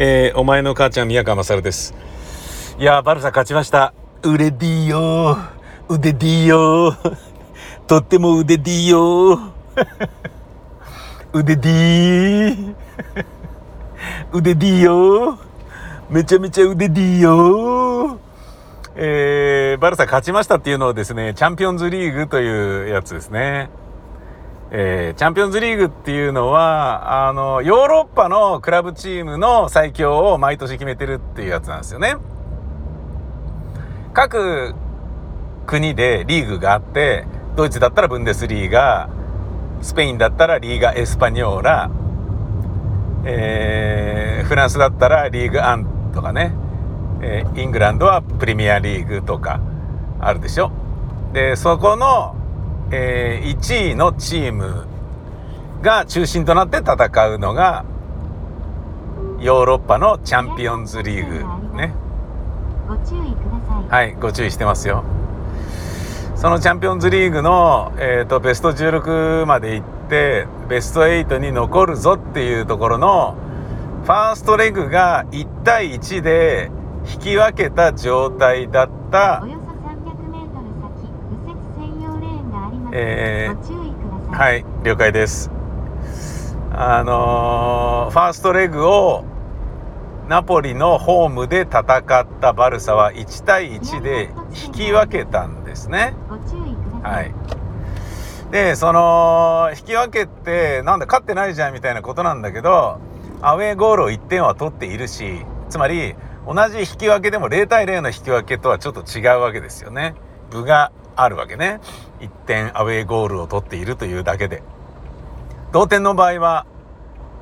えー、お前の母ちゃん宮川勝です。いやバルサ勝ちました。腕 D よ腕 D よとっても腕 D よ腕 D 腕 D よめちゃめちゃ腕 D よえー、バルサ勝ちましたっていうのをですね、チャンピオンズリーグというやつですね。えー、チャンピオンズリーグっていうのは、あの、ヨーロッパのクラブチームの最強を毎年決めてるっていうやつなんですよね。各国でリーグがあって、ドイツだったらブンデスリーガ、スペインだったらリーガ・エスパニョーラ、えー、フランスだったらリーグ・アンとかね、えー、イングランドはプレミアリーグとかあるでしょ。で、そこのえー、1位のチームが中心となって戦うのがヨーロッパのチャンピオンズリーグね。ご注意ください。はいご注意してますよ。そのチャンピオンズリーグの、えーと、ベスト16まで行ってベスト8に残るぞっていうところのファーストレグが1対1で引き分けた状態だったえー、はい了解です。あのー、ファーストレグをナポリのホームで戦ったバルサは1対1で引き分けたんですね。はい。でその引き分けてなんだ勝ってないじゃんみたいなことなんだけどアウェーゴールを1点は取っているしつまり同じ引き分けでも0対0の引き分けとはちょっと違うわけですよね。部があるわけね。1点アウェーゴールを取っているというだけで。同点の場合は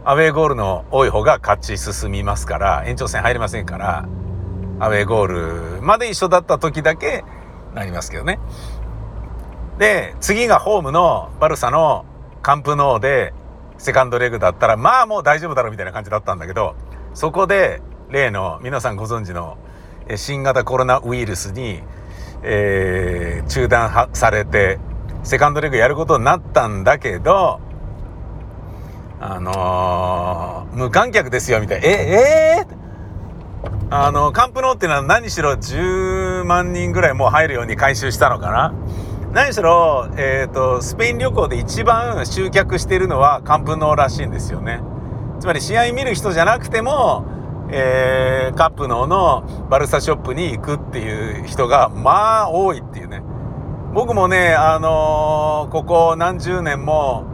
アウェーゴールの多い方が勝ち進みますから延長戦入れませんからアウェーゴールまで一緒だった時だけなりますけどね。で次がホームのバルサのカンプノーでセカンドレグだったらまあもう大丈夫だろうみたいな感じだったんだけどそこで例の皆さんご存知の新型コロナウイルスにえー、中断されてセカンドレグやることになったんだけどあのー、無観客ですよみたいな。ええー、あのカンプノーっていうのは何しろ10万人ぐらいもう入るように回収したのかな。何しろ、えーと、スペイン旅行で一番集客してるのはカンプノーらしいんですよね。つまり試合見る人じゃなくてもえー、カップののバルサショップに行くっていう人がまあ多いっていうね。僕もねあのー、ここ何十年も、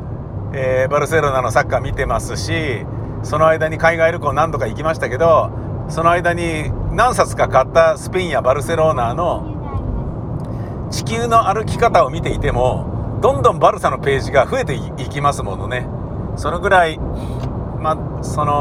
えー、バルセロナのサッカー見てますしその間に海外旅行何度か行きましたけどその間に何冊か買ったスペインやバルセロナの地球の歩き方を見ていてもどんどんバルサのページが増えていきますものね。そのぐらいまあその